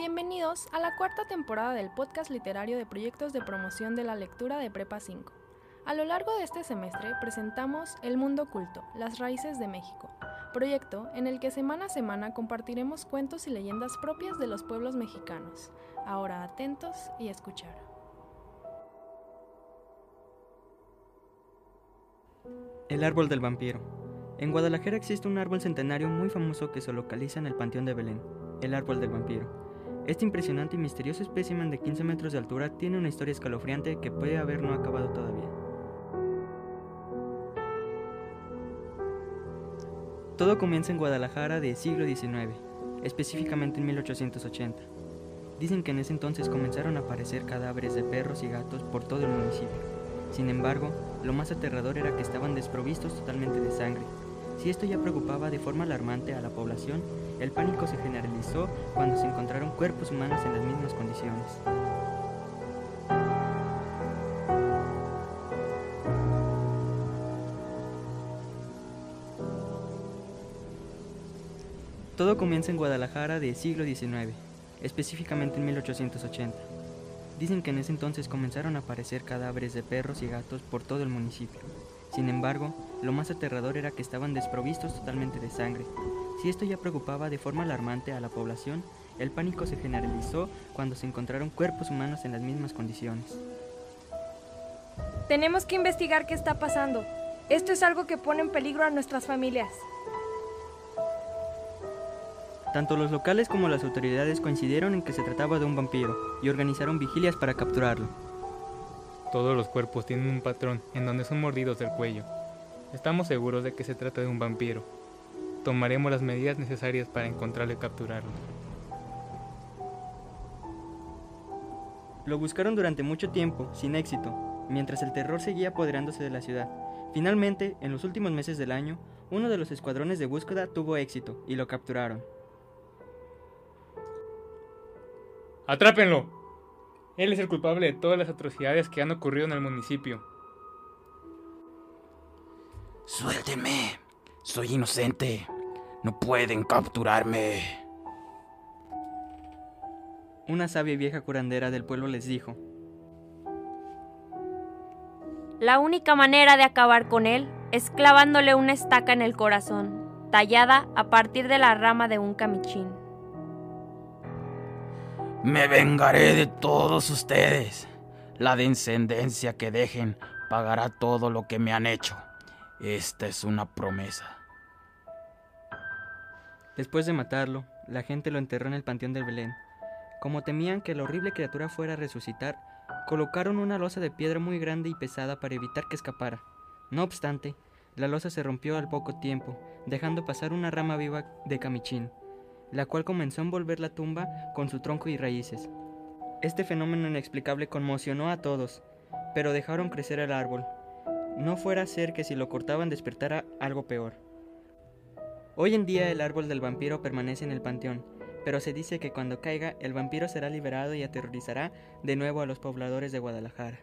Bienvenidos a la cuarta temporada del podcast literario de proyectos de promoción de la lectura de Prepa 5. A lo largo de este semestre presentamos El Mundo Oculto, las raíces de México, proyecto en el que semana a semana compartiremos cuentos y leyendas propias de los pueblos mexicanos. Ahora atentos y escuchar. El árbol del vampiro. En Guadalajara existe un árbol centenario muy famoso que se localiza en el Panteón de Belén, el árbol del vampiro. Este impresionante y misterioso espécimen de 15 metros de altura tiene una historia escalofriante que puede haber no acabado todavía. Todo comienza en Guadalajara de siglo XIX, específicamente en 1880. Dicen que en ese entonces comenzaron a aparecer cadáveres de perros y gatos por todo el municipio. Sin embargo, lo más aterrador era que estaban desprovistos totalmente de sangre. Si esto ya preocupaba de forma alarmante a la población, el pánico se generalizó cuando se encontraron cuerpos humanos en las mismas condiciones. Todo comienza en Guadalajara del siglo XIX, específicamente en 1880. Dicen que en ese entonces comenzaron a aparecer cadáveres de perros y gatos por todo el municipio. Sin embargo, lo más aterrador era que estaban desprovistos totalmente de sangre, si esto ya preocupaba de forma alarmante a la población, el pánico se generalizó cuando se encontraron cuerpos humanos en las mismas condiciones. Tenemos que investigar qué está pasando. Esto es algo que pone en peligro a nuestras familias. Tanto los locales como las autoridades coincidieron en que se trataba de un vampiro y organizaron vigilias para capturarlo. Todos los cuerpos tienen un patrón en donde son mordidos del cuello. Estamos seguros de que se trata de un vampiro, tomaremos las medidas necesarias para encontrarlo y capturarlo. Lo buscaron durante mucho tiempo, sin éxito, mientras el terror seguía apoderándose de la ciudad. Finalmente, en los últimos meses del año, uno de los escuadrones de búsqueda tuvo éxito y lo capturaron. ¡Atrápenlo! Él es el culpable de todas las atrocidades que han ocurrido en el municipio. Suélteme. Soy inocente. No pueden capturarme. Una sabia y vieja curandera del pueblo les dijo. La única manera de acabar con él es clavándole una estaca en el corazón, tallada a partir de la rama de un camichín. Me vengaré de todos ustedes. La descendencia que dejen pagará todo lo que me han hecho. Esta es una promesa. Después de matarlo, la gente lo enterró en el panteón del Belén. Como temían que la horrible criatura fuera a resucitar, colocaron una losa de piedra muy grande y pesada para evitar que escapara. No obstante, la losa se rompió al poco tiempo, dejando pasar una rama viva de camichín, la cual comenzó a envolver la tumba con su tronco y raíces. Este fenómeno inexplicable conmocionó a todos, pero dejaron crecer el árbol, no fuera a ser que si lo cortaban despertara algo peor. Hoy en día el árbol del vampiro permanece en el panteón, pero se dice que cuando caiga el vampiro será liberado y aterrorizará de nuevo a los pobladores de Guadalajara.